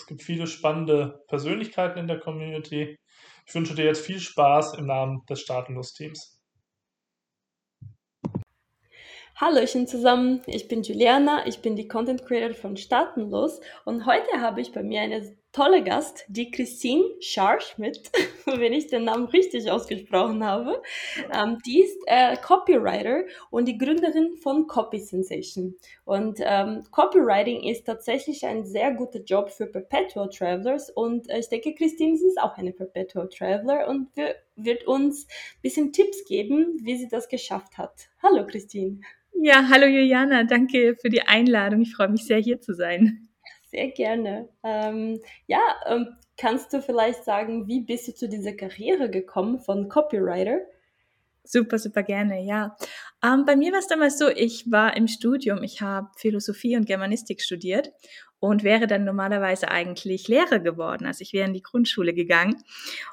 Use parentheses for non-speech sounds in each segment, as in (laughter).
Es gibt viele spannende Persönlichkeiten in der Community. Ich wünsche dir jetzt viel Spaß im Namen des Staatenlos-Teams. Hallöchen zusammen, ich bin Juliana, ich bin die Content Creator von Staatenlos und heute habe ich bei mir eine tolle Gast, die Christine Scharschmidt, (laughs) wenn ich den Namen richtig ausgesprochen habe. Ähm, die ist äh, Copywriter und die Gründerin von Copy Sensation. Und ähm, Copywriting ist tatsächlich ein sehr guter Job für Perpetual Travelers und äh, ich denke, Christine ist auch eine Perpetual Traveler und wir, wird uns ein bisschen Tipps geben, wie sie das geschafft hat. Hallo Christine. Ja, hallo Juliana, danke für die Einladung. Ich freue mich sehr, hier zu sein. Sehr gerne. Ähm, ja, ähm, kannst du vielleicht sagen, wie bist du zu dieser Karriere gekommen von Copywriter? Super, super gerne, ja. Ähm, bei mir war es damals so, ich war im Studium, ich habe Philosophie und Germanistik studiert und wäre dann normalerweise eigentlich Lehrer geworden. Also ich wäre in die Grundschule gegangen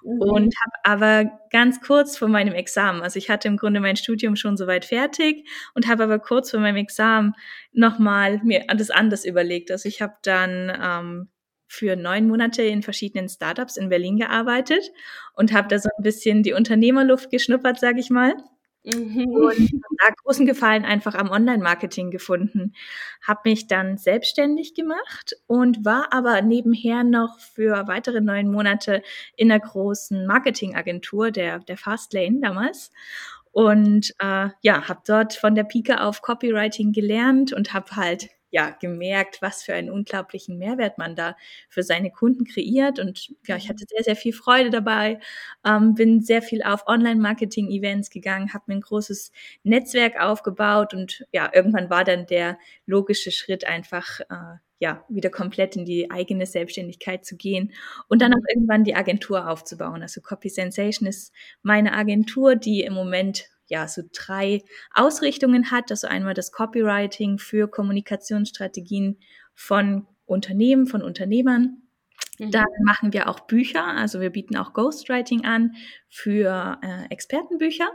mhm. und habe aber ganz kurz vor meinem Examen, also ich hatte im Grunde mein Studium schon soweit fertig und habe aber kurz vor meinem Examen nochmal mir das anders überlegt. Also ich habe dann ähm, für neun Monate in verschiedenen Startups in Berlin gearbeitet und habe da so ein bisschen die Unternehmerluft geschnuppert, sage ich mal. Mhm. Und da großen Gefallen einfach am Online-Marketing gefunden. Habe mich dann selbstständig gemacht und war aber nebenher noch für weitere neun Monate in einer großen Marketingagentur, der, der Fastlane damals. Und äh, ja, habe dort von der Pike auf Copywriting gelernt und habe halt ja gemerkt, was für einen unglaublichen Mehrwert man da für seine Kunden kreiert. Und ja, ich hatte sehr, sehr viel Freude dabei, ähm, bin sehr viel auf Online-Marketing-Events gegangen, habe mir ein großes Netzwerk aufgebaut und ja, irgendwann war dann der logische Schritt einfach, äh, ja, wieder komplett in die eigene Selbstständigkeit zu gehen und dann auch irgendwann die Agentur aufzubauen. Also Copy Sensation ist meine Agentur, die im Moment ja so drei Ausrichtungen hat. Also einmal das Copywriting für Kommunikationsstrategien von Unternehmen, von Unternehmern. Mhm. Dann machen wir auch Bücher, also wir bieten auch Ghostwriting an für äh, Expertenbücher.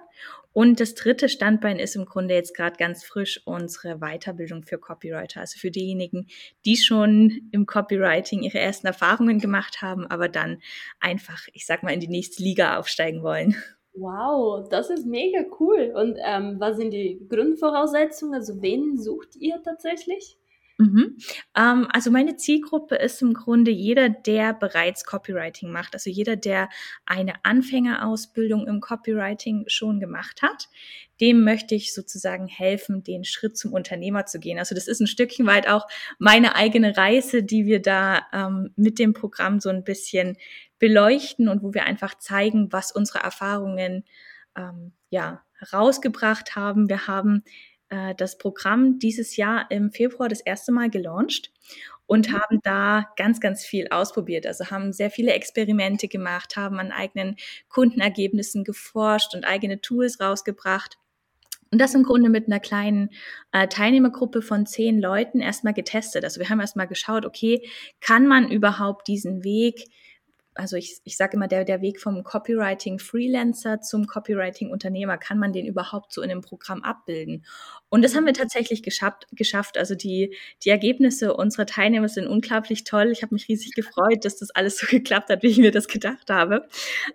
Und das dritte Standbein ist im Grunde jetzt gerade ganz frisch unsere Weiterbildung für Copywriter. Also für diejenigen, die schon im Copywriting ihre ersten Erfahrungen gemacht haben, aber dann einfach, ich sag mal, in die nächste Liga aufsteigen wollen. Wow, das ist mega cool. Und ähm, was sind die Grundvoraussetzungen? Also wen sucht ihr tatsächlich? Mhm. Ähm, also meine Zielgruppe ist im Grunde jeder, der bereits Copywriting macht. Also jeder, der eine Anfängerausbildung im Copywriting schon gemacht hat, dem möchte ich sozusagen helfen, den Schritt zum Unternehmer zu gehen. Also das ist ein Stückchen weit auch meine eigene Reise, die wir da ähm, mit dem Programm so ein bisschen beleuchten und wo wir einfach zeigen, was unsere Erfahrungen ähm, ja herausgebracht haben. Wir haben äh, das Programm dieses Jahr im Februar das erste Mal gelauncht und mhm. haben da ganz, ganz viel ausprobiert. Also haben sehr viele Experimente gemacht, haben an eigenen Kundenergebnissen geforscht und eigene Tools rausgebracht. Und das im Grunde mit einer kleinen äh, Teilnehmergruppe von zehn Leuten erstmal getestet. Also wir haben erstmal geschaut, okay, kann man überhaupt diesen Weg also ich, ich sage immer, der, der Weg vom Copywriting-Freelancer zum Copywriting-Unternehmer, kann man den überhaupt so in einem Programm abbilden? Und das haben wir tatsächlich geschafft. geschafft. Also die, die Ergebnisse unserer Teilnehmer sind unglaublich toll. Ich habe mich riesig gefreut, dass das alles so (laughs) geklappt hat, wie ich mir das gedacht habe.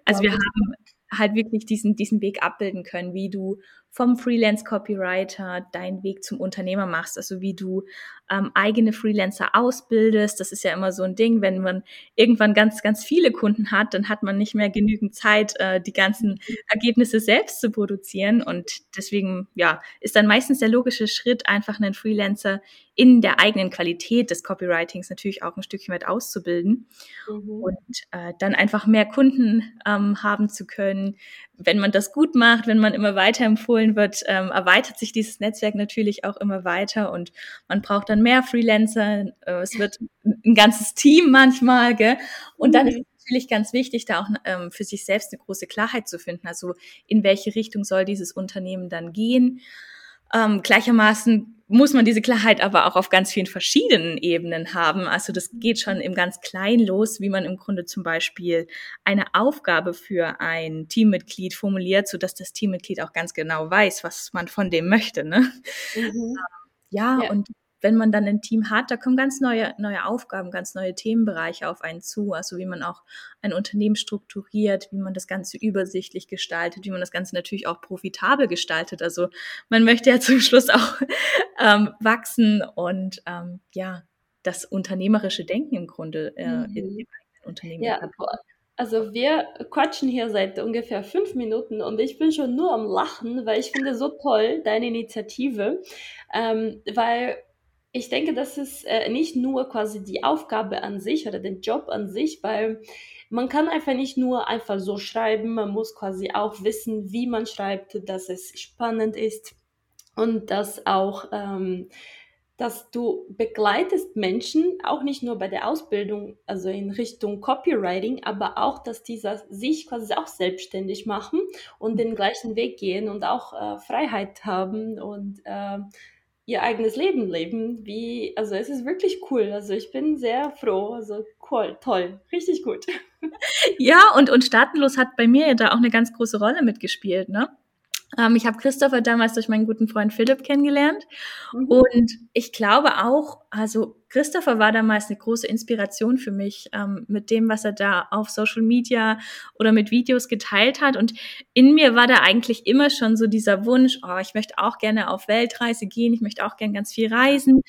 Also wir haben halt wirklich diesen, diesen Weg abbilden können, wie du vom Freelance-Copywriter deinen Weg zum Unternehmer machst, also wie du ähm, eigene Freelancer ausbildest. Das ist ja immer so ein Ding, wenn man irgendwann ganz, ganz viele Kunden hat, dann hat man nicht mehr genügend Zeit, äh, die ganzen Ergebnisse selbst zu produzieren. Und deswegen, ja, ist dann meistens der logische Schritt, einfach einen Freelancer in der eigenen Qualität des Copywritings natürlich auch ein Stückchen weit auszubilden mhm. und äh, dann einfach mehr Kunden ähm, haben zu können, wenn man das gut macht, wenn man immer weiterempfohlen wird, ähm, erweitert sich dieses Netzwerk natürlich auch immer weiter und man braucht dann mehr Freelancer. Äh, es wird ein ganzes Team manchmal, gell? Und dann ist mhm. es natürlich ganz wichtig, da auch ähm, für sich selbst eine große Klarheit zu finden. Also in welche Richtung soll dieses Unternehmen dann gehen? Ähm, gleichermaßen muss man diese Klarheit aber auch auf ganz vielen verschiedenen Ebenen haben. Also das geht schon im ganz Kleinen los, wie man im Grunde zum Beispiel eine Aufgabe für ein Teammitglied formuliert, so dass das Teammitglied auch ganz genau weiß, was man von dem möchte. Ne? Mhm. Ja, ja, und wenn man dann ein Team hat, da kommen ganz neue, neue Aufgaben, ganz neue Themenbereiche auf einen zu. Also wie man auch ein Unternehmen strukturiert, wie man das Ganze übersichtlich gestaltet, wie man das Ganze natürlich auch profitabel gestaltet. Also man möchte ja (laughs) zum Schluss auch ähm, wachsen und ähm, ja, das unternehmerische Denken im Grunde äh, mhm. in dem Unternehmen. Ja, also wir quatschen hier seit ungefähr fünf Minuten und ich bin schon nur am Lachen, weil ich finde so toll deine Initiative, ähm, weil ich denke, das ist äh, nicht nur quasi die Aufgabe an sich oder den Job an sich, weil man kann einfach nicht nur einfach so schreiben, man muss quasi auch wissen, wie man schreibt, dass es spannend ist und dass auch, ähm, dass du begleitest Menschen, auch nicht nur bei der Ausbildung, also in Richtung Copywriting, aber auch, dass diese sich quasi auch selbstständig machen und den gleichen Weg gehen und auch äh, Freiheit haben und äh, ihr eigenes Leben leben. Wie, also es ist wirklich cool. Also ich bin sehr froh. Also cool, toll, richtig gut. (laughs) Ja, und, und Staatenlos hat bei mir ja da auch eine ganz große Rolle mitgespielt, ne? Ähm, ich habe Christopher damals durch meinen guten Freund Philipp kennengelernt. Mhm. Und ich glaube auch, also Christopher war damals eine große Inspiration für mich ähm, mit dem, was er da auf Social Media oder mit Videos geteilt hat. Und in mir war da eigentlich immer schon so dieser Wunsch, oh, ich möchte auch gerne auf Weltreise gehen, ich möchte auch gerne ganz viel reisen.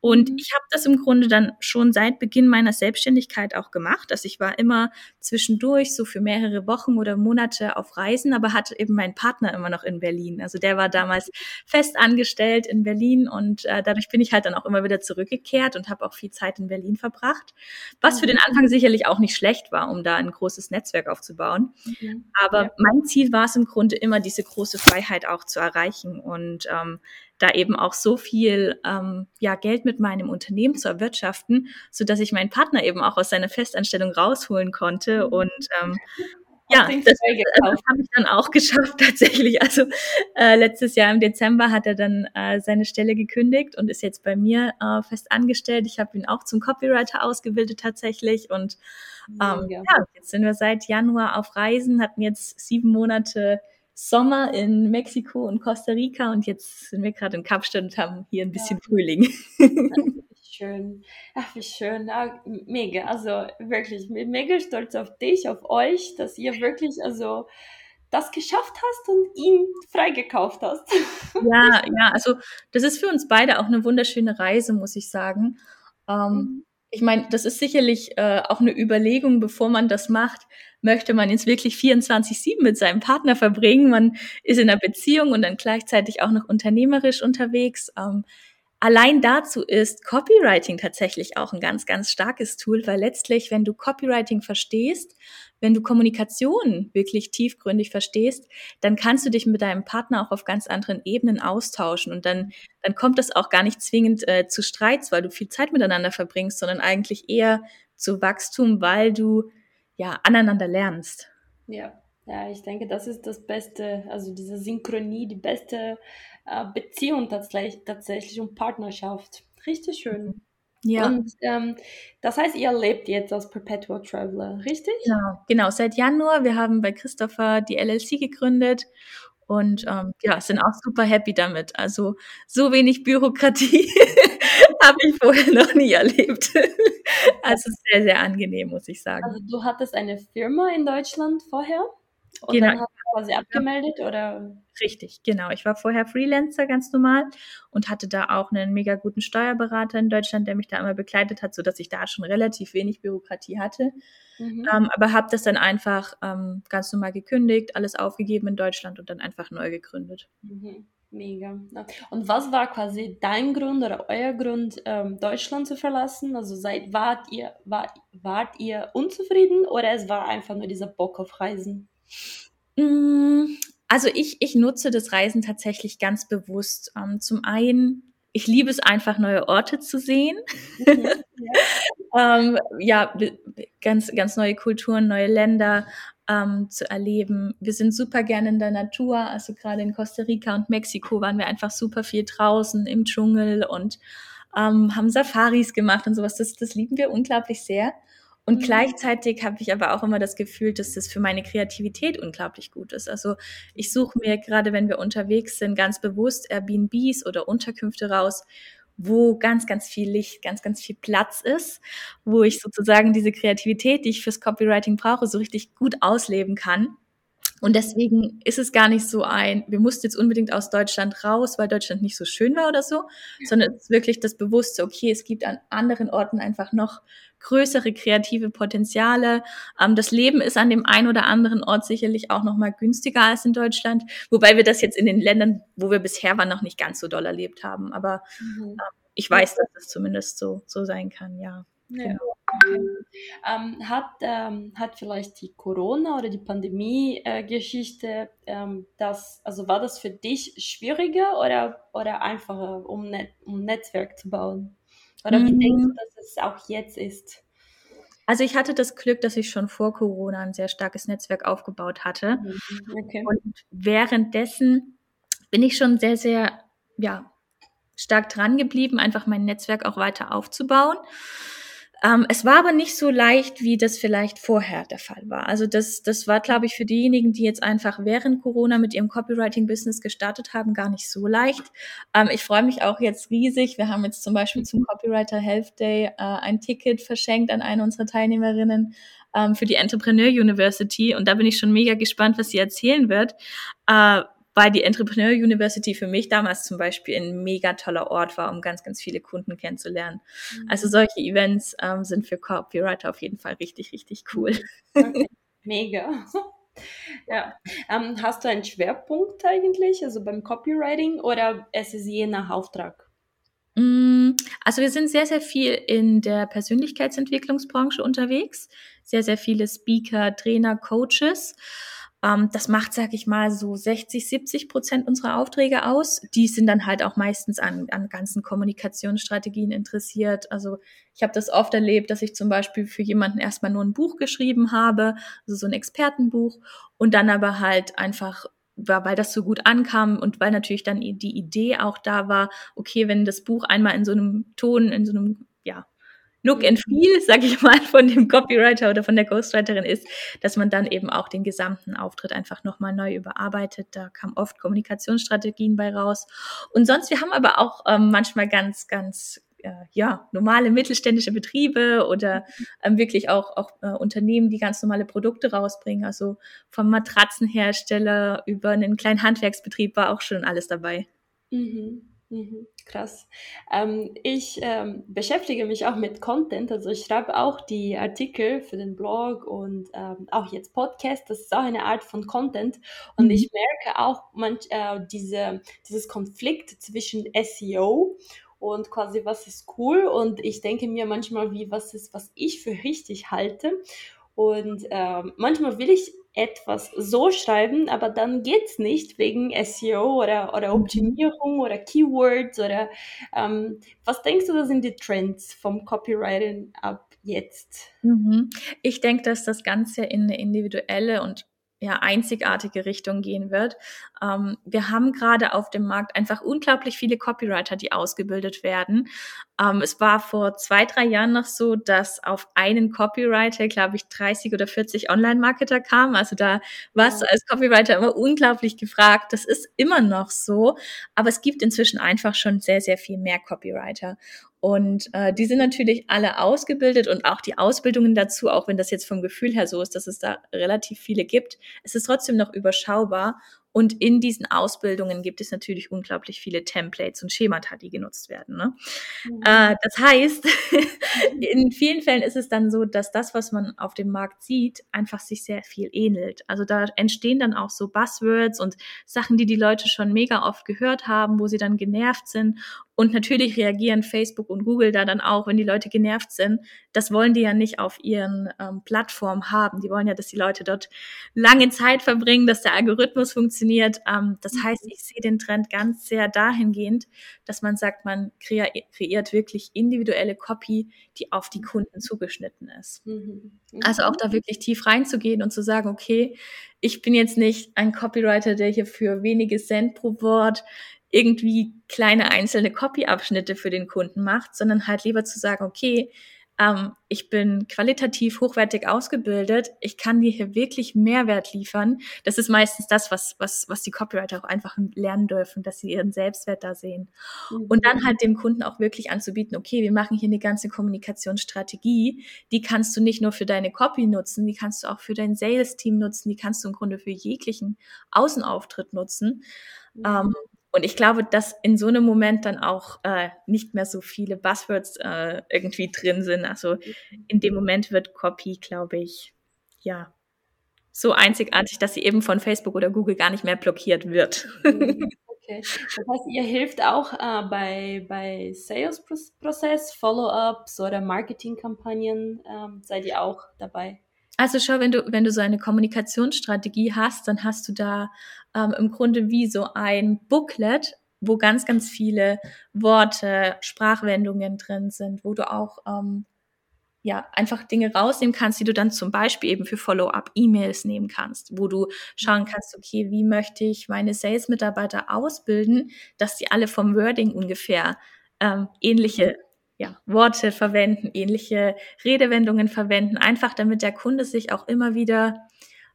Und mhm. ich habe das im Grunde dann schon seit Beginn meiner Selbstständigkeit auch gemacht. Also ich war immer zwischendurch so für mehrere Wochen oder Monate auf Reisen, aber hatte eben meinen Partner immer noch in Berlin. Also der war damals fest angestellt in Berlin und äh, dadurch bin ich halt dann auch immer wieder zurückgekehrt und habe auch viel Zeit in Berlin verbracht. Was für den mhm. Anfang sicherlich auch nicht schlecht war, um da ein großes Netzwerk aufzubauen. Mhm. Aber ja. mein Ziel war es im Grunde immer, diese große Freiheit auch zu erreichen und ähm, da eben auch so viel ähm, ja, Geld mit meinem Unternehmen zu erwirtschaften, so dass ich meinen Partner eben auch aus seiner Festanstellung rausholen konnte mhm. und ähm, ja, das, das habe ich dann auch (laughs) geschafft tatsächlich. Also äh, letztes Jahr im Dezember hat er dann äh, seine Stelle gekündigt und ist jetzt bei mir äh, fest angestellt. Ich habe ihn auch zum Copywriter ausgebildet tatsächlich und ähm, ja. ja, jetzt sind wir seit Januar auf Reisen, hatten jetzt sieben Monate Sommer in Mexiko und Costa Rica und jetzt sind wir gerade in Kapstadt und haben hier ein bisschen ja. Frühling. (laughs) schön. Ach, wie schön. Ah, mega. Also wirklich, mega stolz auf dich, auf euch, dass ihr wirklich also das geschafft hast und ihn freigekauft hast. Ja, (laughs) ja, also das ist für uns beide auch eine wunderschöne Reise, muss ich sagen. Ähm, mhm. Ich meine, das ist sicherlich äh, auch eine Überlegung, bevor man das macht, möchte man jetzt wirklich 24-7 mit seinem Partner verbringen. Man ist in einer Beziehung und dann gleichzeitig auch noch unternehmerisch unterwegs. Ähm, allein dazu ist Copywriting tatsächlich auch ein ganz, ganz starkes Tool, weil letztlich, wenn du Copywriting verstehst, wenn du Kommunikation wirklich tiefgründig verstehst, dann kannst du dich mit deinem Partner auch auf ganz anderen Ebenen austauschen und dann, dann kommt das auch gar nicht zwingend äh, zu Streits, weil du viel Zeit miteinander verbringst, sondern eigentlich eher zu Wachstum, weil du ja, aneinander lernst. Ja, ja, ich denke, das ist das Beste, also diese Synchronie, die beste äh, Beziehung tatsächlich, tatsächlich und Partnerschaft. Richtig schön. Mhm. Ja. Und ähm, das heißt, ihr lebt jetzt als Perpetual Traveler, richtig? Genau, genau. Seit Januar. Wir haben bei Christopher die LLC gegründet und ähm, ja, sind auch super happy damit. Also so wenig Bürokratie (laughs) habe ich vorher noch nie erlebt. also sehr, sehr angenehm, muss ich sagen. Also du hattest eine Firma in Deutschland vorher? Und genau. dann hast du quasi abgemeldet oder? Richtig, genau. Ich war vorher Freelancer ganz normal und hatte da auch einen mega guten Steuerberater in Deutschland, der mich da immer begleitet hat, sodass ich da schon relativ wenig Bürokratie hatte. Mhm. Ähm, aber habe das dann einfach ähm, ganz normal gekündigt, alles aufgegeben in Deutschland und dann einfach neu gegründet. Mhm. Mega. Und was war quasi dein Grund oder euer Grund, ähm, Deutschland zu verlassen? Also seid, wart, ihr, war, wart ihr unzufrieden oder es war einfach nur dieser Bock auf Reisen? Mm, also ich, ich nutze das Reisen tatsächlich ganz bewusst. Ähm, zum einen, ich liebe es einfach, neue Orte zu sehen. Mhm, ja. (laughs) ähm, ja, ganz, ganz neue Kulturen, neue Länder ähm, zu erleben. Wir sind super gerne in der Natur. Also gerade in Costa Rica und Mexiko waren wir einfach super viel draußen im Dschungel und ähm, haben Safaris gemacht und sowas. Das, das lieben wir unglaublich sehr. Und mhm. gleichzeitig habe ich aber auch immer das Gefühl, dass das für meine Kreativität unglaublich gut ist. Also ich suche mir gerade, wenn wir unterwegs sind, ganz bewusst Airbnbs oder Unterkünfte raus, wo ganz, ganz viel Licht, ganz, ganz viel Platz ist, wo ich sozusagen diese Kreativität, die ich fürs Copywriting brauche, so richtig gut ausleben kann. Und deswegen ist es gar nicht so ein, wir mussten jetzt unbedingt aus Deutschland raus, weil Deutschland nicht so schön war oder so, sondern es ist wirklich das Bewusste, okay, es gibt an anderen Orten einfach noch größere kreative Potenziale. Ähm, das Leben ist an dem einen oder anderen Ort sicherlich auch noch mal günstiger als in Deutschland, wobei wir das jetzt in den Ländern, wo wir bisher waren, noch nicht ganz so doll erlebt haben. Aber mhm. äh, ich weiß, dass es zumindest so, so sein kann, ja. Ja. Genau. Ähm, hat, ähm, hat vielleicht die Corona oder die Pandemie-Geschichte, äh, ähm, das, also war das für dich schwieriger oder, oder einfacher, um, Net um Netzwerk zu bauen? Oder wie mhm. denkst du, dass es auch jetzt ist? Also ich hatte das Glück, dass ich schon vor Corona ein sehr starkes Netzwerk aufgebaut hatte. Mhm. Okay. Und währenddessen bin ich schon sehr, sehr, ja, stark dran geblieben, einfach mein Netzwerk auch weiter aufzubauen. Ähm, es war aber nicht so leicht, wie das vielleicht vorher der Fall war. Also das, das war, glaube ich, für diejenigen, die jetzt einfach während Corona mit ihrem Copywriting-Business gestartet haben, gar nicht so leicht. Ähm, ich freue mich auch jetzt riesig. Wir haben jetzt zum Beispiel zum Copywriter Health Day äh, ein Ticket verschenkt an eine unserer Teilnehmerinnen ähm, für die Entrepreneur University. Und da bin ich schon mega gespannt, was sie erzählen wird. Äh, weil die Entrepreneur University für mich damals zum Beispiel ein mega toller Ort war, um ganz, ganz viele Kunden kennenzulernen. Mhm. Also solche Events ähm, sind für Copywriter auf jeden Fall richtig, richtig cool. Okay. Mega. (laughs) Ja. Ähm, hast du einen Schwerpunkt eigentlich, also beim Copywriting oder ist es je nach Auftrag? Mm, also wir sind sehr, sehr viel in der Persönlichkeitsentwicklungsbranche unterwegs. Sehr, sehr viele Speaker, Trainer, Coaches. Ähm, das macht, sag ich mal, so 60, 70 Prozent unserer Aufträge aus. Die sind dann halt auch meistens an, an ganzen Kommunikationsstrategien interessiert. Also ich habe das oft erlebt, dass ich zum Beispiel für jemanden erstmal nur ein Buch geschrieben habe, also so ein Expertenbuch, und dann aber halt einfach weil das so gut ankam und weil natürlich dann die Idee auch da war, okay, wenn das Buch einmal in so einem Ton, in so einem ja, Look and Feel, (laughs) sag ich mal, von dem Copywriter oder von der Ghostwriterin ist, dass man dann eben auch den gesamten Auftritt einfach nochmal neu überarbeitet. Da kam oft Kommunikationsstrategien bei raus. Und sonst, wir haben aber auch ähm, manchmal ganz, ganz äh, ja, normale mittelständische Betriebe oder ähm, wirklich auch, auch äh, Unternehmen, die ganz normale Produkte rausbringen. Also vom Matratzenhersteller über einen kleinen Handwerksbetrieb war auch schon alles dabei. Mhm. Mhm, krass. Ähm, ich ähm, beschäftige mich auch mit Content, also ich schreibe auch die Artikel für den Blog und ähm, auch jetzt Podcast. Das ist auch eine Art von Content und mhm. ich merke auch manch, äh, diese, dieses Konflikt zwischen SEO und quasi was ist cool und ich denke mir manchmal wie was ist was ich für richtig halte und ähm, manchmal will ich etwas so schreiben, aber dann geht es nicht wegen SEO oder, oder mhm. Optimierung oder Keywords oder ähm, was denkst du, das sind die Trends vom Copywriting ab jetzt? Mhm. Ich denke, dass das Ganze in eine individuelle und ja, einzigartige Richtung gehen wird. Ähm, wir haben gerade auf dem Markt einfach unglaublich viele Copywriter, die ausgebildet werden. Ähm, es war vor zwei, drei Jahren noch so, dass auf einen Copywriter, glaube ich, 30 oder 40 Online-Marketer kamen. Also da warst du als Copywriter immer unglaublich gefragt. Das ist immer noch so. Aber es gibt inzwischen einfach schon sehr, sehr viel mehr Copywriter. Und äh, die sind natürlich alle ausgebildet und auch die Ausbildungen dazu, auch wenn das jetzt vom Gefühl her so ist, dass es da relativ viele gibt, es ist trotzdem noch überschaubar. Und in diesen Ausbildungen gibt es natürlich unglaublich viele Templates und Schemata, die genutzt werden. Ne? Mhm. Äh, das heißt, (laughs) in vielen Fällen ist es dann so, dass das, was man auf dem Markt sieht, einfach sich sehr viel ähnelt. Also da entstehen dann auch so Buzzwords und Sachen, die die Leute schon mega oft gehört haben, wo sie dann genervt sind und natürlich reagieren Facebook und Google da dann auch, wenn die Leute genervt sind. Das wollen die ja nicht auf ihren ähm, Plattformen haben. Die wollen ja, dass die Leute dort lange Zeit verbringen, dass der Algorithmus funktioniert. Ähm, das mhm. heißt, ich sehe den Trend ganz sehr dahingehend, dass man sagt, man kreiert, kreiert wirklich individuelle Copy, die auf die Kunden zugeschnitten ist. Mhm. Mhm. Also auch da wirklich tief reinzugehen und zu sagen, okay, ich bin jetzt nicht ein Copywriter, der hier für wenige Cent pro Wort irgendwie kleine einzelne Copy-Abschnitte für den Kunden macht, sondern halt lieber zu sagen, okay, ähm, ich bin qualitativ hochwertig ausgebildet, ich kann dir hier wirklich Mehrwert liefern. Das ist meistens das, was, was, was die Copywriter auch einfach lernen dürfen, dass sie ihren Selbstwert da sehen. Mhm. Und dann halt dem Kunden auch wirklich anzubieten, okay, wir machen hier eine ganze Kommunikationsstrategie, die kannst du nicht nur für deine Copy nutzen, die kannst du auch für dein Sales-Team nutzen, die kannst du im Grunde für jeglichen Außenauftritt nutzen. Mhm. Ähm, und ich glaube, dass in so einem Moment dann auch äh, nicht mehr so viele Buzzwords äh, irgendwie drin sind. Also in dem Moment wird Copy, glaube ich, ja, so einzigartig, dass sie eben von Facebook oder Google gar nicht mehr blockiert wird. (laughs) Okay. Das heißt, ihr hilft auch äh, bei, bei Sales-Prozess, Follow-ups oder Marketing-Kampagnen, ähm, seid ihr auch dabei? Also schau, wenn du, wenn du so eine Kommunikationsstrategie hast, dann hast du da ähm, im Grunde wie so ein Booklet, wo ganz, ganz viele Worte, Sprachwendungen drin sind, wo du auch ähm, ja einfach Dinge rausnehmen kannst, die du dann zum Beispiel eben für Follow-up-E-Mails nehmen kannst, wo du schauen kannst, okay, wie möchte ich meine Sales-Mitarbeiter ausbilden, dass die alle vom Wording ungefähr ähm, ähnliche ja, Worte verwenden, ähnliche Redewendungen verwenden, einfach damit der Kunde sich auch immer wieder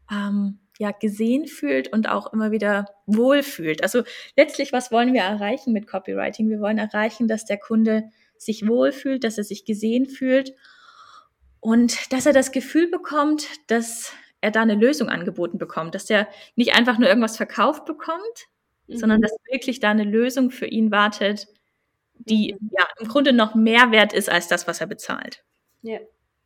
ähm, ja, gesehen fühlt und auch immer wieder wohlfühlt. Also letztlich, was wollen wir erreichen mit Copywriting? Wir wollen erreichen, dass der Kunde sich wohlfühlt, dass er sich gesehen fühlt und dass er das Gefühl bekommt, dass er da eine Lösung angeboten bekommt, dass er nicht einfach nur irgendwas verkauft bekommt, mhm. sondern dass wirklich da eine Lösung für ihn wartet, die mhm. ja im Grunde noch mehr wert ist als das, was er bezahlt. Ja,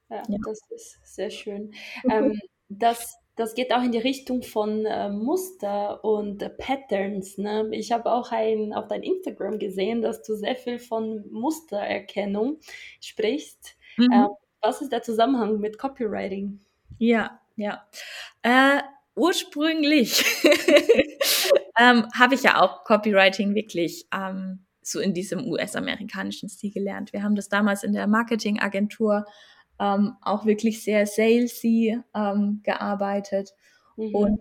ja, ja. das ist sehr schön. Mhm. Ähm, das, das geht auch in die Richtung von äh, Muster und äh, Patterns. Ne? Ich habe auch ein, auf dein Instagram gesehen, dass du sehr viel von Mustererkennung sprichst. Mhm. Äh, was ist der Zusammenhang mit Copywriting? Ja, ja. Äh, ursprünglich (laughs) ähm, habe ich ja auch Copywriting wirklich ähm, so in diesem US-amerikanischen Stil gelernt. Wir haben das damals in der Marketingagentur ähm, auch wirklich sehr salesy ähm, gearbeitet. Mhm. Und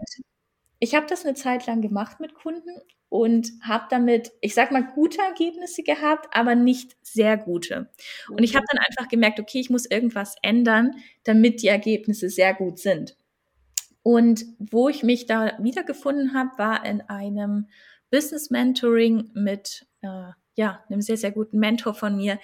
ich habe das eine Zeit lang gemacht mit Kunden und habe damit, ich sag mal, gute Ergebnisse gehabt, aber nicht sehr gute. Und ich habe mhm. dann einfach gemerkt, okay, ich muss irgendwas ändern, damit die Ergebnisse sehr gut sind. Und wo ich mich da wiedergefunden habe, war in einem Business Mentoring mit äh, ja, einem sehr, sehr guten Mentor von mir,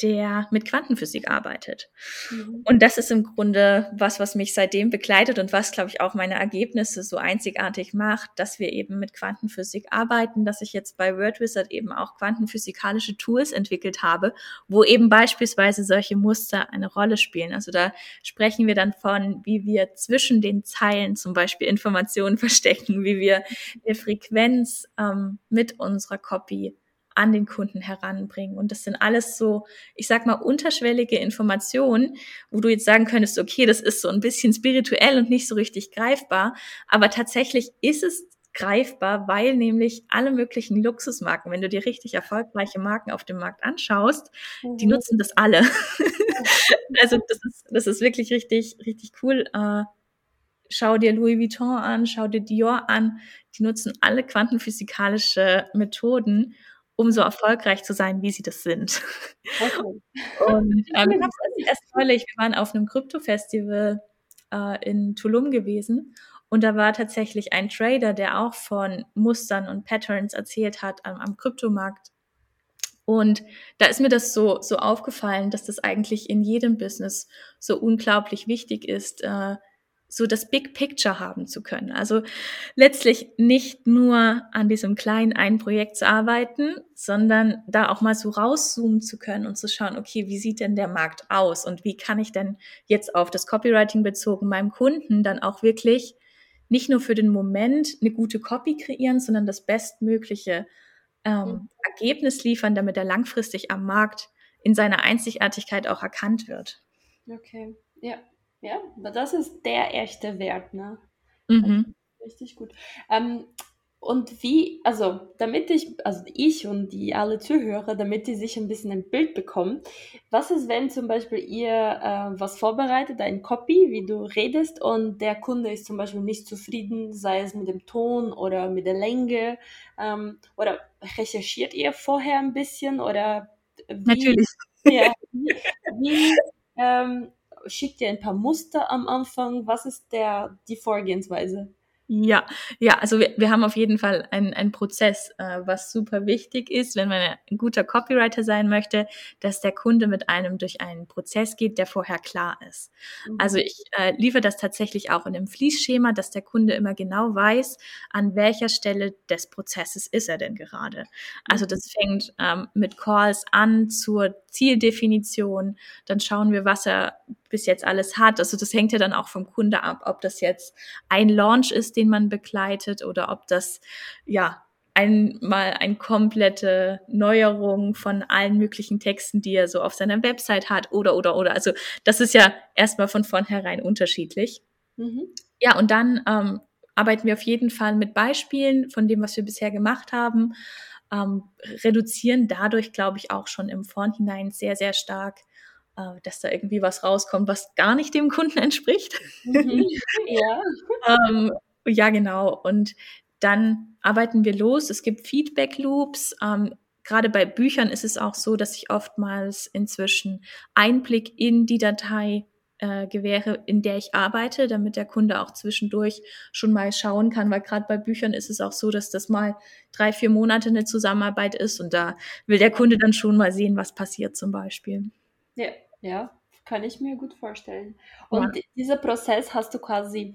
der mit Quantenphysik arbeitet. Mhm. Und das ist im Grunde was, was mich seitdem begleitet und was, glaube ich, auch meine Ergebnisse so einzigartig macht, dass wir eben mit Quantenphysik arbeiten, dass ich jetzt bei WordWizard eben auch quantenphysikalische Tools entwickelt habe, wo eben beispielsweise solche Muster eine Rolle spielen. Also da sprechen wir dann von, wie wir zwischen den Zeilen zum Beispiel Informationen (laughs) verstecken, wie wir eine Frequenz ähm, mit unserer Copy an den Kunden heranbringen. Und das sind alles so, ich sag mal, unterschwellige Informationen, wo du jetzt sagen könntest, okay, das ist so ein bisschen spirituell und nicht so richtig greifbar. Aber tatsächlich ist es greifbar, weil nämlich alle möglichen Luxusmarken, wenn du dir richtig erfolgreiche Marken auf dem Markt anschaust, mhm. die nutzen das alle. (laughs) also das ist, das ist wirklich richtig, richtig cool. Äh, schau dir Louis Vuitton an, schau dir Dior an. Die nutzen alle quantenphysikalische Methoden, um so erfolgreich zu sein, wie sie das sind. Okay. (laughs) Und ähm, ich habe es erst neulich, wir waren auf einem Krypto-Festival äh, in Tulum gewesen und da war tatsächlich ein Trader, der auch von Mustern und Patterns erzählt hat am, am Kryptomarkt. Und da ist mir das so, so aufgefallen, dass das eigentlich in jedem Business so unglaublich wichtig ist, äh, so das Big Picture haben zu können. Also letztlich nicht nur an diesem kleinen einen Projekt zu arbeiten, sondern da auch mal so rauszoomen zu können und zu schauen, okay, wie sieht denn der Markt aus und wie kann ich denn jetzt auf das Copywriting bezogen meinem Kunden dann auch wirklich nicht nur für den Moment eine gute Copy kreieren, sondern das bestmögliche ähm, mhm. Ergebnis liefern, damit er langfristig am Markt in seiner Einzigartigkeit auch erkannt wird. Okay, ja, ja, das ist der echte Wert, ne? Mhm. Richtig gut. Ähm, und wie, also damit ich, also ich und die alle Zuhörer, damit die sich ein bisschen ein Bild bekommen, was ist, wenn zum Beispiel ihr äh, was vorbereitet, ein Copy, wie du redest, und der Kunde ist zum Beispiel nicht zufrieden, sei es mit dem Ton oder mit der Länge, ähm, oder recherchiert ihr vorher ein bisschen oder wie, Natürlich. Ja, wie, wie ähm, schickt ihr ein paar Muster am Anfang? Was ist der, die Vorgehensweise? Ja, ja, also wir, wir haben auf jeden Fall einen, einen Prozess, äh, was super wichtig ist, wenn man ein guter Copywriter sein möchte, dass der Kunde mit einem durch einen Prozess geht, der vorher klar ist. Mhm. Also ich äh, liefere das tatsächlich auch in einem Fließschema, dass der Kunde immer genau weiß, an welcher Stelle des Prozesses ist er denn gerade. Also mhm. das fängt ähm, mit Calls an zur Zieldefinition, dann schauen wir, was er bis jetzt alles hat. Also das hängt ja dann auch vom Kunde ab, ob das jetzt ein Launch ist, den man begleitet oder ob das ja einmal eine komplette Neuerung von allen möglichen Texten, die er so auf seiner Website hat oder oder oder. Also das ist ja erstmal von vornherein unterschiedlich. Mhm. Ja, und dann ähm, arbeiten wir auf jeden Fall mit Beispielen von dem, was wir bisher gemacht haben, ähm, reduzieren dadurch, glaube ich, auch schon im Vorhinein sehr, sehr stark äh, dass da irgendwie was rauskommt, was gar nicht dem Kunden (laughs) entspricht. Mhm. Ja. (laughs) ähm, ja, genau. Und dann arbeiten wir los. Es gibt Feedback-Loops. Ähm, Gerade bei Büchern ist es auch so, dass ich oftmals inzwischen Einblick in die Datei äh, gewähre, in der ich arbeite, damit der Kunde auch zwischendurch schon mal schauen kann, weil gerade bei Büchern ist es auch so, dass das mal drei, vier Monate eine Zusammenarbeit ist und da will der Kunde dann schon mal sehen, was passiert zum Beispiel. Ja, ja, kann ich mir gut vorstellen. Und ja. dieser Prozess hast du quasi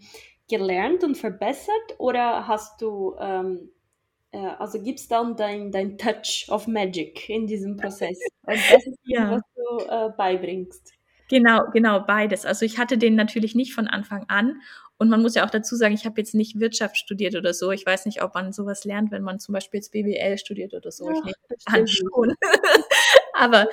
gelernt und verbessert oder hast du, ähm, äh, also gibst dann dein, dein Touch of Magic in diesem Prozess? (laughs) Und das ist, ja. was du äh, beibringst. Genau, genau, beides. Also ich hatte den natürlich nicht von Anfang an. Und man muss ja auch dazu sagen, ich habe jetzt nicht Wirtschaft studiert oder so. Ich weiß nicht, ob man sowas lernt, wenn man zum Beispiel jetzt BWL studiert oder so. Ja, ich nehme an schon. (laughs) Aber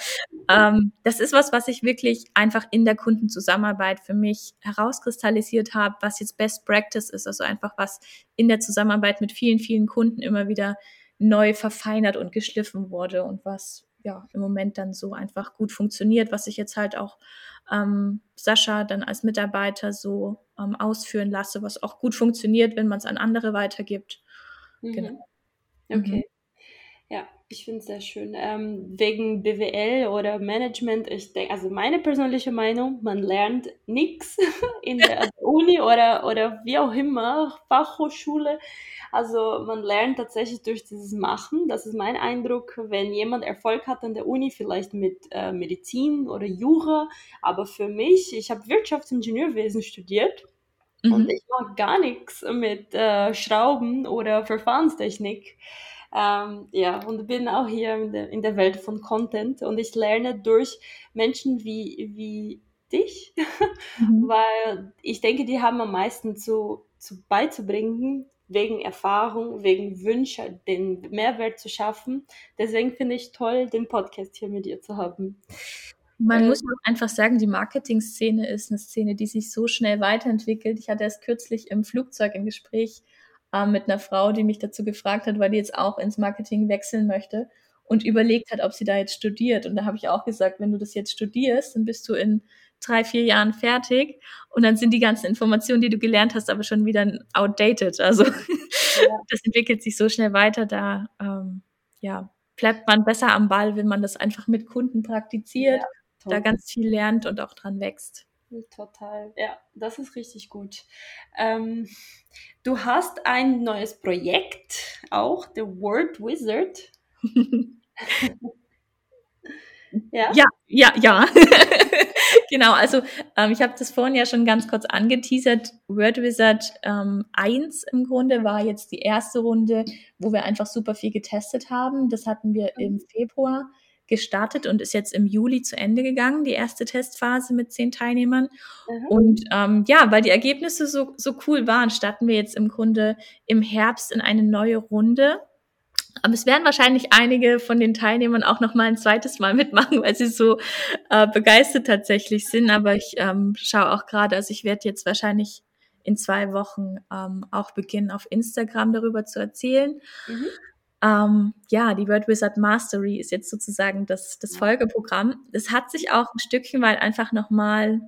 ähm, das ist was, was ich wirklich einfach in der Kundenzusammenarbeit für mich herauskristallisiert habe, was jetzt Best Practice ist, also einfach was in der Zusammenarbeit mit vielen, vielen Kunden immer wieder neu verfeinert und geschliffen wurde und was ja im Moment dann so einfach gut funktioniert, was ich jetzt halt auch ähm, Sascha dann als Mitarbeiter so ähm, ausführen lasse, was auch gut funktioniert, wenn man es an andere weitergibt. Mhm. Genau. Okay. Ja, ich finde es sehr schön. Ähm, wegen BWL oder Management, ich denke, also meine persönliche Meinung, man lernt nichts (laughs) in der (laughs) Uni oder, oder wie auch immer, Fachhochschule. Also man lernt tatsächlich durch dieses Machen. Das ist mein Eindruck, wenn jemand Erfolg hat an der Uni, vielleicht mit äh, Medizin oder Jura. Aber für mich, ich habe Wirtschaftsingenieurwesen studiert. Mhm. Und ich mache gar nichts mit äh, Schrauben oder Verfahrenstechnik. Ähm, ja, und bin auch hier in der, in der Welt von Content und ich lerne durch Menschen wie, wie dich, mhm. (laughs) weil ich denke, die haben am meisten zu, zu beizubringen, wegen Erfahrung, wegen Wünsche, den Mehrwert zu schaffen. Deswegen finde ich toll, den Podcast hier mit dir zu haben. Man äh, muss auch einfach sagen, die Marketing-Szene ist eine Szene, die sich so schnell weiterentwickelt. Ich hatte erst kürzlich im Flugzeug ein Gespräch äh, mit einer Frau, die mich dazu gefragt hat, weil die jetzt auch ins Marketing wechseln möchte und überlegt hat, ob sie da jetzt studiert. Und da habe ich auch gesagt, wenn du das jetzt studierst, dann bist du in drei, vier Jahren fertig und dann sind die ganzen Informationen, die du gelernt hast, aber schon wieder outdated. Also ja. (laughs) das entwickelt sich so schnell weiter, da ähm, ja, bleibt man besser am Ball, wenn man das einfach mit Kunden praktiziert, ja, da ganz viel lernt und auch dran wächst. Total, ja, das ist richtig gut. Ähm, du hast ein neues Projekt, auch The Word Wizard. (laughs) ja? Ja, ja, ja. (laughs) genau, also ähm, ich habe das vorhin ja schon ganz kurz angeteasert. WordWizard ähm, 1 im Grunde war jetzt die erste Runde, wo wir einfach super viel getestet haben. Das hatten wir im mhm. Februar gestartet und ist jetzt im Juli zu Ende gegangen, die erste Testphase mit zehn Teilnehmern. Mhm. Und ähm, ja, weil die Ergebnisse so, so cool waren, starten wir jetzt im Grunde im Herbst in eine neue Runde aber es werden wahrscheinlich einige von den Teilnehmern auch noch mal ein zweites Mal (laughs) mitmachen, weil sie so äh, begeistert tatsächlich sind. Aber ich ähm, schaue auch gerade, also ich werde jetzt wahrscheinlich in zwei Wochen ähm, auch beginnen, auf Instagram darüber zu erzählen. Mhm. Ähm, ja, die Word Wizard Mastery ist jetzt sozusagen das, das Folgeprogramm. Es hat sich auch ein Stückchen weit einfach nochmal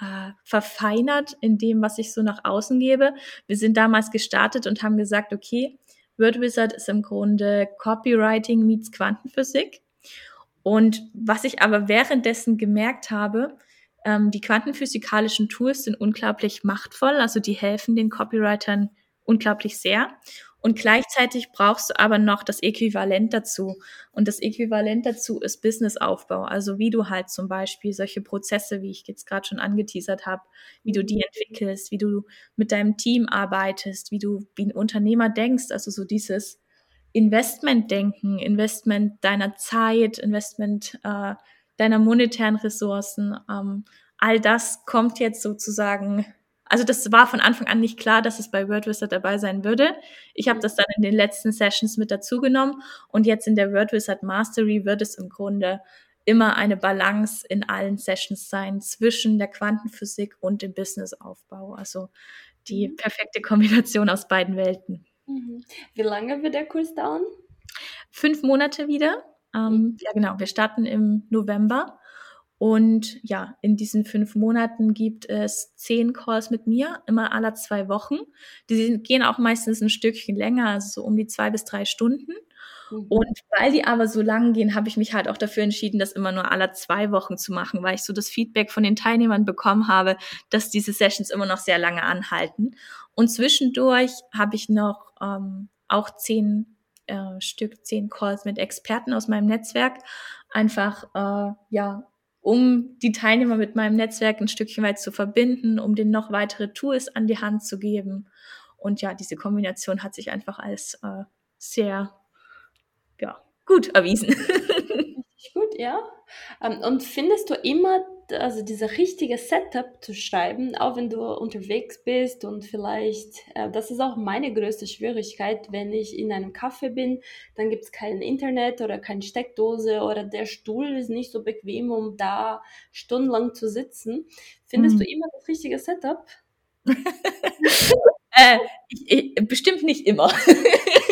äh, verfeinert in dem, was ich so nach außen gebe. Wir sind damals gestartet und haben gesagt, okay, WordWizard ist im Grunde Copywriting meets Quantenphysik. Und was ich aber währenddessen gemerkt habe, ähm, die quantenphysikalischen Tools sind unglaublich machtvoll, also die helfen den Copywritern unglaublich sehr. Und gleichzeitig brauchst du aber noch das Äquivalent dazu. Und das Äquivalent dazu ist Businessaufbau. Also wie du halt zum Beispiel solche Prozesse, wie ich jetzt gerade schon angeteasert habe, wie du die entwickelst, wie du mit deinem Team arbeitest, wie du wie ein Unternehmer denkst. Also so dieses Investment-Denken, Investment deiner Zeit, Investment äh, deiner monetären Ressourcen. Ähm, all das kommt jetzt sozusagen also das war von Anfang an nicht klar, dass es bei WordWizard dabei sein würde. Ich habe das dann in den letzten Sessions mit dazugenommen und jetzt in der WordWizard Mastery wird es im Grunde immer eine Balance in allen Sessions sein zwischen der Quantenphysik und dem Businessaufbau. Also die mhm. perfekte Kombination aus beiden Welten. Mhm. Wie lange wird der Kurs dauern? Fünf Monate wieder. Ähm, mhm. ja, genau. Wir starten im November und ja, in diesen fünf Monaten gibt es zehn Calls mit mir, immer alle zwei Wochen. Die gehen auch meistens ein Stückchen länger, also so um die zwei bis drei Stunden. Mhm. Und weil die aber so lang gehen, habe ich mich halt auch dafür entschieden, das immer nur alle zwei Wochen zu machen, weil ich so das Feedback von den Teilnehmern bekommen habe, dass diese Sessions immer noch sehr lange anhalten. Und zwischendurch habe ich noch ähm, auch zehn äh, Stück, zehn Calls mit Experten aus meinem Netzwerk. Einfach, äh, ja, um die Teilnehmer mit meinem Netzwerk ein Stückchen weit zu verbinden, um denen noch weitere Tools an die Hand zu geben. Und ja, diese Kombination hat sich einfach als äh, sehr ja, gut erwiesen. (laughs) Ja. Ähm, und findest du immer also dieser richtige Setup zu schreiben, auch wenn du unterwegs bist und vielleicht, äh, das ist auch meine größte Schwierigkeit, wenn ich in einem Café bin, dann gibt es kein Internet oder keine Steckdose oder der Stuhl ist nicht so bequem, um da stundenlang zu sitzen. Findest mhm. du immer das richtige Setup? (laughs) äh, ich, ich, bestimmt nicht immer. (laughs)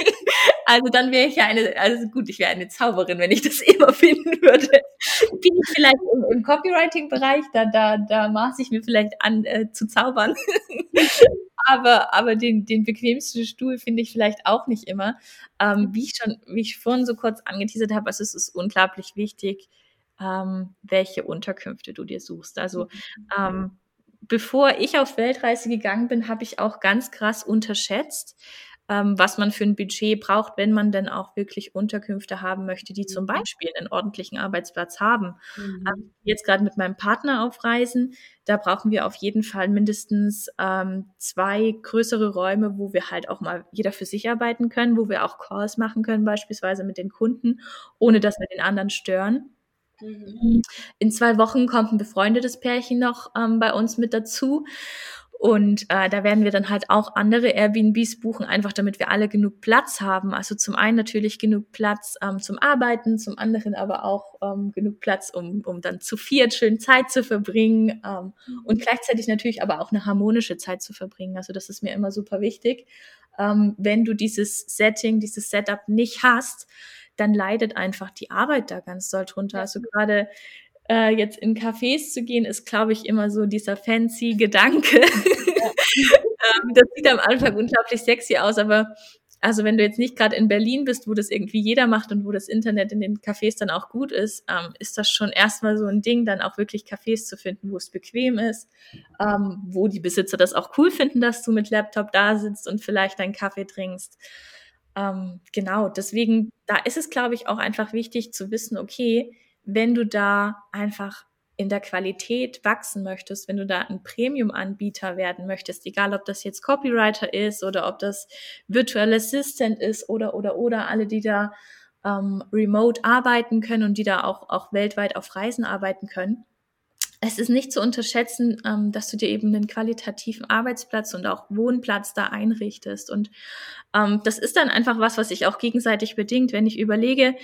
Also dann wäre ich ja eine, also gut, ich wäre eine Zauberin, wenn ich das (laughs) immer finden würde. Bin ich vielleicht im, im Copywriting-Bereich, da, da, da maße ich mir vielleicht an äh, zu zaubern. (laughs) aber, aber den, den bequemsten Stuhl finde ich vielleicht auch nicht immer. Ähm, wie ich schon, wie ich vorhin so kurz angeteasert habe, also es ist unglaublich wichtig, ähm, welche Unterkünfte du dir suchst. Also ähm, bevor ich auf Weltreise gegangen bin, habe ich auch ganz krass unterschätzt, ähm, was man für ein Budget braucht, wenn man denn auch wirklich Unterkünfte haben möchte, die zum mhm. Beispiel einen ordentlichen Arbeitsplatz haben. Mhm. Ähm, jetzt gerade mit meinem Partner auf Reisen, da brauchen wir auf jeden Fall mindestens ähm, zwei größere Räume, wo wir halt auch mal jeder für sich arbeiten können, wo wir auch Calls machen können, beispielsweise mit den Kunden, ohne dass wir den anderen stören. Mhm. In zwei Wochen kommt ein befreundetes Pärchen noch ähm, bei uns mit dazu. Und äh, da werden wir dann halt auch andere Airbnbs buchen, einfach damit wir alle genug Platz haben. Also zum einen natürlich genug Platz ähm, zum Arbeiten, zum anderen aber auch ähm, genug Platz, um, um dann zu viert schön Zeit zu verbringen ähm, und gleichzeitig natürlich aber auch eine harmonische Zeit zu verbringen. Also das ist mir immer super wichtig. Ähm, wenn du dieses Setting, dieses Setup nicht hast, dann leidet einfach die Arbeit da ganz doll drunter. Also gerade äh, jetzt in Cafés zu gehen, ist, glaube ich, immer so dieser fancy Gedanke. (laughs) ähm, das sieht am Anfang unglaublich sexy aus, aber also wenn du jetzt nicht gerade in Berlin bist, wo das irgendwie jeder macht und wo das Internet in den Cafés dann auch gut ist, ähm, ist das schon erstmal so ein Ding, dann auch wirklich Cafés zu finden, wo es bequem ist, ähm, wo die Besitzer das auch cool finden, dass du mit Laptop da sitzt und vielleicht deinen Kaffee trinkst. Ähm, genau, deswegen, da ist es, glaube ich, auch einfach wichtig zu wissen, okay, wenn du da einfach in der Qualität wachsen möchtest, wenn du da ein Premium-Anbieter werden möchtest, egal ob das jetzt Copywriter ist oder ob das Virtual Assistant ist oder, oder, oder, alle, die da ähm, remote arbeiten können und die da auch, auch weltweit auf Reisen arbeiten können. Es ist nicht zu unterschätzen, ähm, dass du dir eben einen qualitativen Arbeitsplatz und auch Wohnplatz da einrichtest. Und ähm, das ist dann einfach was, was sich auch gegenseitig bedingt. Wenn ich überlege,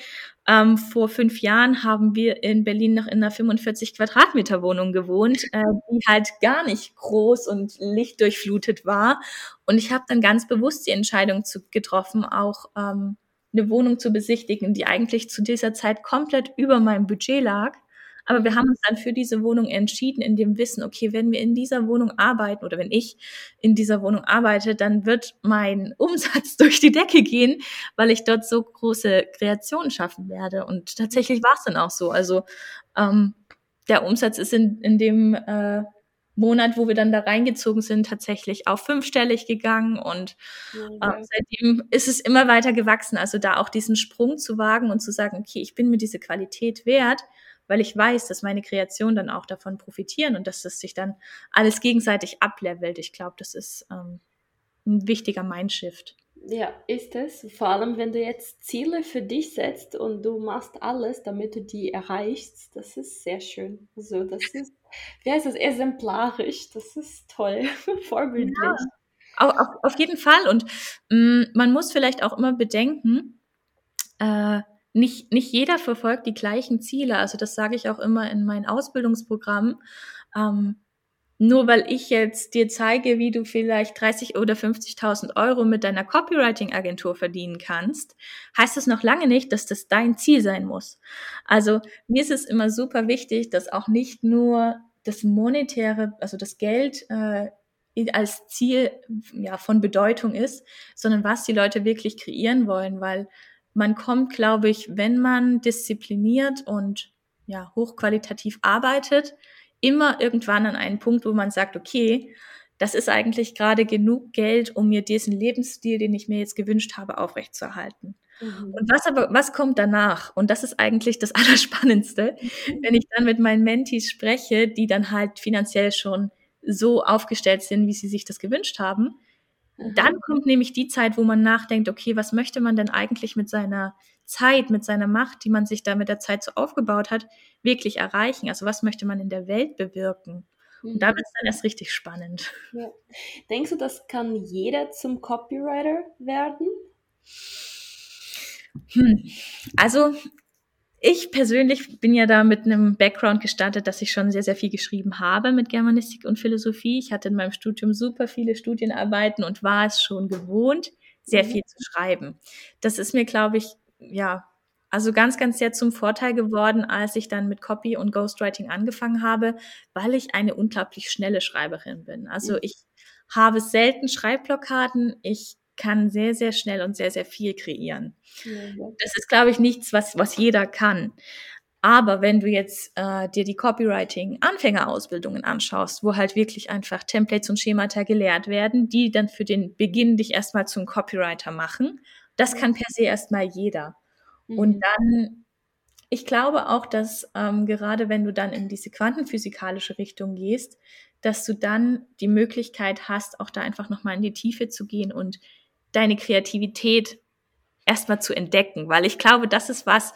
ähm, vor fünf Jahren haben wir in Berlin noch in einer 45 Quadratmeter Wohnung gewohnt, äh, die halt gar nicht groß und lichtdurchflutet war. Und ich habe dann ganz bewusst die Entscheidung zu, getroffen, auch ähm, eine Wohnung zu besichtigen, die eigentlich zu dieser Zeit komplett über meinem Budget lag. Aber wir haben uns dann für diese Wohnung entschieden, in dem Wissen, okay, wenn wir in dieser Wohnung arbeiten oder wenn ich in dieser Wohnung arbeite, dann wird mein (laughs) Umsatz durch die Decke gehen, weil ich dort so große Kreationen schaffen werde. Und tatsächlich war es dann auch so. Also ähm, der Umsatz ist in, in dem äh, Monat, wo wir dann da reingezogen sind, tatsächlich auf fünfstellig gegangen und ja, äh, seitdem ist es immer weiter gewachsen. Also da auch diesen Sprung zu wagen und zu sagen, okay, ich bin mir diese Qualität wert, weil ich weiß, dass meine Kreationen dann auch davon profitieren und dass es sich dann alles gegenseitig ablevelt. Ich glaube, das ist ähm, ein wichtiger Mindshift. Ja, ist es. Vor allem, wenn du jetzt Ziele für dich setzt und du machst alles, damit du die erreichst. Das ist sehr schön. Also, das (laughs) ist, wie heißt das, exemplarisch. Das ist toll, (laughs) vorbildlich. Ja, auf, auf, jeden Fall. Und mh, mm, man muss vielleicht auch immer bedenken, äh, nicht, nicht jeder verfolgt die gleichen Ziele. Also das sage ich auch immer in meinen Ausbildungsprogrammen. Ähm, nur weil ich jetzt dir zeige, wie du vielleicht 30 oder 50.000 Euro mit deiner Copywriting-Agentur verdienen kannst, heißt das noch lange nicht, dass das dein Ziel sein muss. Also mir ist es immer super wichtig, dass auch nicht nur das monetäre, also das Geld äh, als Ziel ja, von Bedeutung ist, sondern was die Leute wirklich kreieren wollen, weil man kommt, glaube ich, wenn man diszipliniert und ja, hochqualitativ arbeitet, immer irgendwann an einen Punkt, wo man sagt, okay, das ist eigentlich gerade genug Geld, um mir diesen Lebensstil, den ich mir jetzt gewünscht habe, aufrechtzuerhalten. Mhm. Und was aber, was kommt danach? Und das ist eigentlich das (laughs) Allerspannendste, mhm. wenn ich dann mit meinen Mentees spreche, die dann halt finanziell schon so aufgestellt sind, wie sie sich das gewünscht haben. Mhm. Dann kommt nämlich die Zeit, wo man nachdenkt, okay, was möchte man denn eigentlich mit seiner Zeit, mit seiner Macht, die man sich da mit der Zeit so aufgebaut hat, wirklich erreichen? Also was möchte man in der Welt bewirken? Und da mhm. wird es dann erst richtig spannend. Ja. Denkst du, das kann jeder zum Copywriter werden? Hm. Also ich persönlich bin ja da mit einem Background gestartet, dass ich schon sehr, sehr viel geschrieben habe mit Germanistik und Philosophie. Ich hatte in meinem Studium super viele Studienarbeiten und war es schon gewohnt, sehr mhm. viel zu schreiben. Das ist mir, glaube ich, ja, also ganz, ganz sehr zum Vorteil geworden, als ich dann mit Copy und Ghostwriting angefangen habe, weil ich eine unglaublich schnelle Schreiberin bin. Also mhm. ich habe selten Schreibblockaden. Ich kann sehr, sehr schnell und sehr, sehr viel kreieren. Das ist, glaube ich, nichts, was, was jeder kann. Aber wenn du jetzt äh, dir die Copywriting-Anfängerausbildungen anschaust, wo halt wirklich einfach Templates und Schemata gelehrt werden, die dann für den Beginn dich erstmal zum Copywriter machen, das kann per se erstmal jeder. Mhm. Und dann, ich glaube auch, dass ähm, gerade wenn du dann in diese quantenphysikalische Richtung gehst, dass du dann die Möglichkeit hast, auch da einfach nochmal in die Tiefe zu gehen und deine Kreativität erstmal zu entdecken, weil ich glaube, das ist was,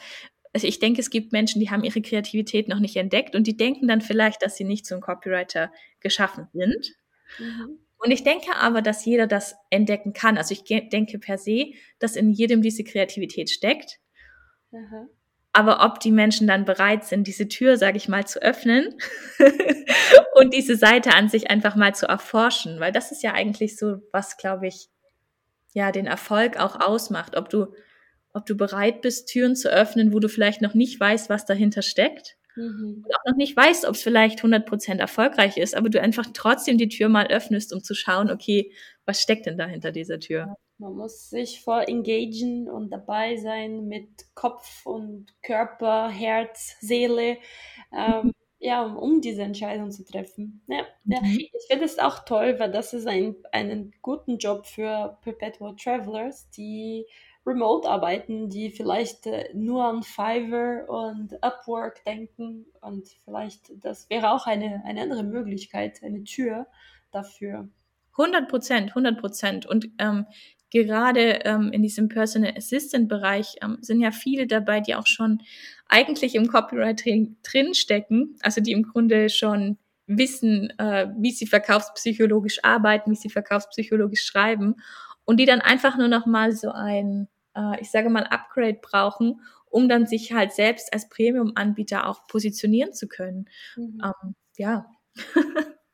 also ich denke, es gibt Menschen, die haben ihre Kreativität noch nicht entdeckt und die denken dann vielleicht, dass sie nicht zum Copywriter geschaffen sind. Mhm. Und ich denke aber, dass jeder das entdecken kann. Also ich denke per se, dass in jedem diese Kreativität steckt. Mhm. Aber ob die Menschen dann bereit sind, diese Tür, sage ich mal, zu öffnen (laughs) und diese Seite an sich einfach mal zu erforschen, weil das ist ja eigentlich so, was, glaube ich, ja den Erfolg auch ausmacht, ob du ob du bereit bist, Türen zu öffnen, wo du vielleicht noch nicht weißt, was dahinter steckt. Mhm. Und auch noch nicht weißt, ob es vielleicht 100% erfolgreich ist, aber du einfach trotzdem die Tür mal öffnest, um zu schauen, okay, was steckt denn da hinter dieser Tür? Man muss sich voll engagieren und dabei sein mit Kopf und Körper, Herz, Seele. (laughs) Ähm, ja, um diese Entscheidung zu treffen. Ja, ja. Mhm. Ich finde es auch toll, weil das ist ein, einen guten Job für Perpetual Travelers, die remote arbeiten, die vielleicht äh, nur an Fiverr und Upwork denken und vielleicht das wäre auch eine, eine andere Möglichkeit, eine Tür dafür. 100 Prozent, 100 Prozent. Und ähm, gerade ähm, in diesem Personal Assistant Bereich ähm, sind ja viele dabei, die auch schon eigentlich im Copywriting drinstecken, also die im Grunde schon wissen, äh, wie sie verkaufspsychologisch arbeiten, wie sie verkaufspsychologisch schreiben und die dann einfach nur noch mal so ein, äh, ich sage mal, Upgrade brauchen, um dann sich halt selbst als Premium-Anbieter auch positionieren zu können. Mhm. Ähm, ja.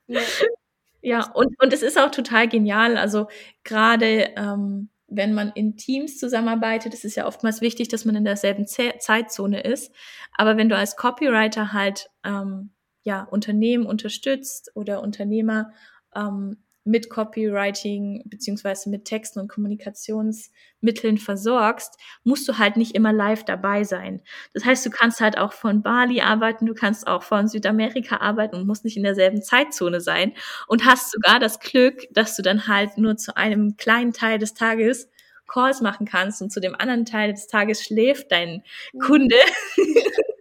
ja. (laughs) Ja, und, und es ist auch total genial. Also gerade ähm, wenn man in Teams zusammenarbeitet, ist es ja oftmals wichtig, dass man in derselben Z Zeitzone ist. Aber wenn du als Copywriter halt ähm, ja Unternehmen unterstützt oder Unternehmer ähm, mit Copywriting beziehungsweise mit Texten und Kommunikationsmitteln versorgst, musst du halt nicht immer live dabei sein. Das heißt, du kannst halt auch von Bali arbeiten, du kannst auch von Südamerika arbeiten und musst nicht in derselben Zeitzone sein und hast sogar das Glück, dass du dann halt nur zu einem kleinen Teil des Tages Calls machen kannst und zu dem anderen Teil des Tages schläft dein mhm. Kunde. (laughs)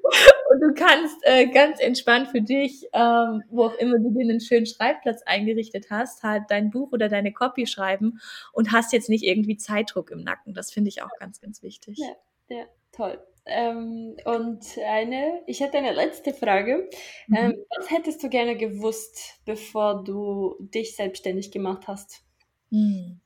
und du kannst äh, ganz entspannt für dich, ähm, wo auch immer du dir einen schönen Schreibplatz eingerichtet hast, halt dein Buch oder deine Copy schreiben und hast jetzt nicht irgendwie Zeitdruck im Nacken. Das finde ich auch ganz, ganz wichtig. Ja, ja toll. Ähm, und eine, ich hätte eine letzte Frage. Mhm. Ähm, was hättest du gerne gewusst, bevor du dich selbstständig gemacht hast? Mhm.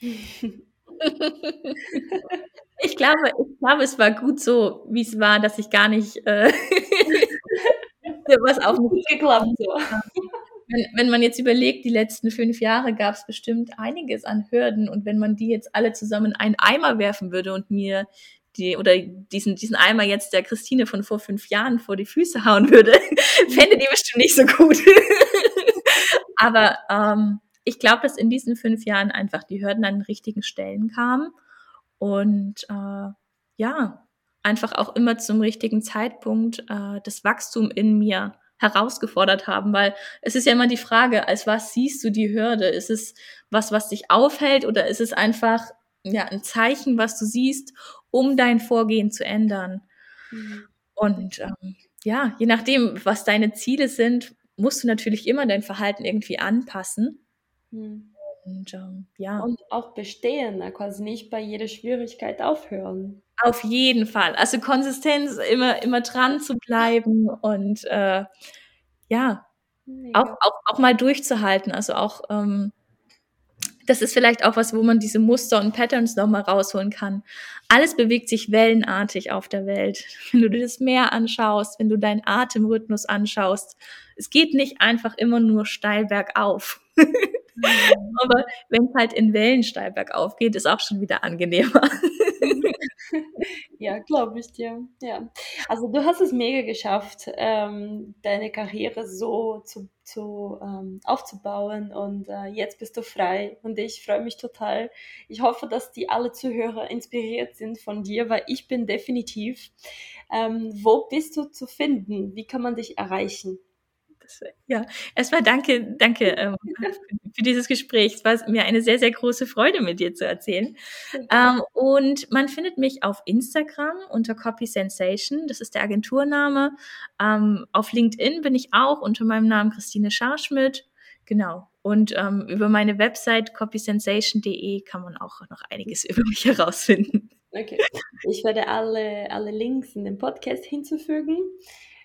(laughs) (laughs) Ich glaube, ich glaube, es war gut so, wie es war, dass ich gar nicht äh, (laughs) was auf mich geklappt. So. (laughs) Wenn, wenn man jetzt überlegt, die letzten fünf Jahre gab es bestimmt einiges an Hürden und wenn man die jetzt alle zusammen in einen Eimer werfen würde und mir die oder diesen diesen Eimer jetzt der Christine von vor fünf Jahren vor die Füße hauen würde, (laughs) fände die bestimmt nicht so gut. Aber ähm, ich glaube, dass in diesen fünf Jahren einfach die Hürden an den richtigen Stellen kamen und äh, ja, einfach auch immer zum richtigen Zeitpunkt äh, das Wachstum in mir herausgefordert haben, weil es ist ja immer die Frage, als was siehst du die Hürde? Ist es was, was dich aufhält oder ist es einfach ja ein Zeichen, was du siehst, um dein Vorgehen zu ändern? Mhm. Und ähm, ja, je nachdem, was deine Ziele sind, musst du natürlich immer dein Verhalten irgendwie anpassen. Mhm. Und ähm, ja. Und auch bestehen, ne? quasi nicht bei jeder Schwierigkeit aufhören. Auf jeden Fall. Also Konsistenz, immer, immer dran zu bleiben und äh, ja, auch, auch, auch mal durchzuhalten. Also auch, ähm, das ist vielleicht auch was, wo man diese Muster und Patterns nochmal rausholen kann. Alles bewegt sich wellenartig auf der Welt. Wenn du dir das Meer anschaust, wenn du deinen Atemrhythmus anschaust, es geht nicht einfach immer nur steil bergauf. (laughs) Aber wenn es halt in Wellen steil bergauf geht, ist auch schon wieder angenehmer. (laughs) ja, glaube ich dir. Ja. Also du hast es mega geschafft, ähm, deine Karriere so zu, zu ähm, aufzubauen und äh, jetzt bist du frei und ich freue mich total. Ich hoffe, dass die alle Zuhörer inspiriert sind von dir, weil ich bin definitiv. Ähm, wo bist du zu finden? Wie kann man dich erreichen? Ja, erstmal danke, danke ähm, für dieses Gespräch. Es war mir eine sehr, sehr große Freude, mit dir zu erzählen. Ähm, und man findet mich auf Instagram unter Copy Sensation. Das ist der Agenturname. Ähm, auf LinkedIn bin ich auch unter meinem Namen Christine Scharschmidt. Genau. Und ähm, über meine Website copysensation.de kann man auch noch einiges über mich herausfinden. Okay. Ich werde alle, alle Links in den Podcast hinzufügen.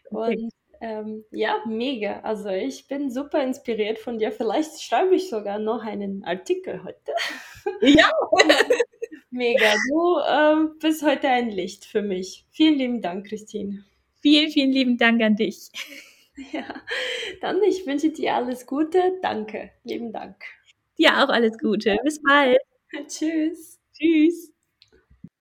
Und ähm, ja, mega. Also ich bin super inspiriert von dir. Vielleicht schreibe ich sogar noch einen Artikel heute. Ja. (laughs) mega. Du ähm, bist heute ein Licht für mich. Vielen lieben Dank, Christine. Vielen, vielen lieben Dank an dich. (laughs) Ja, dann ich wünsche dir alles Gute. Danke. Lieben Dank. Dir auch alles Gute. Bis bald. (laughs) Tschüss. Tschüss.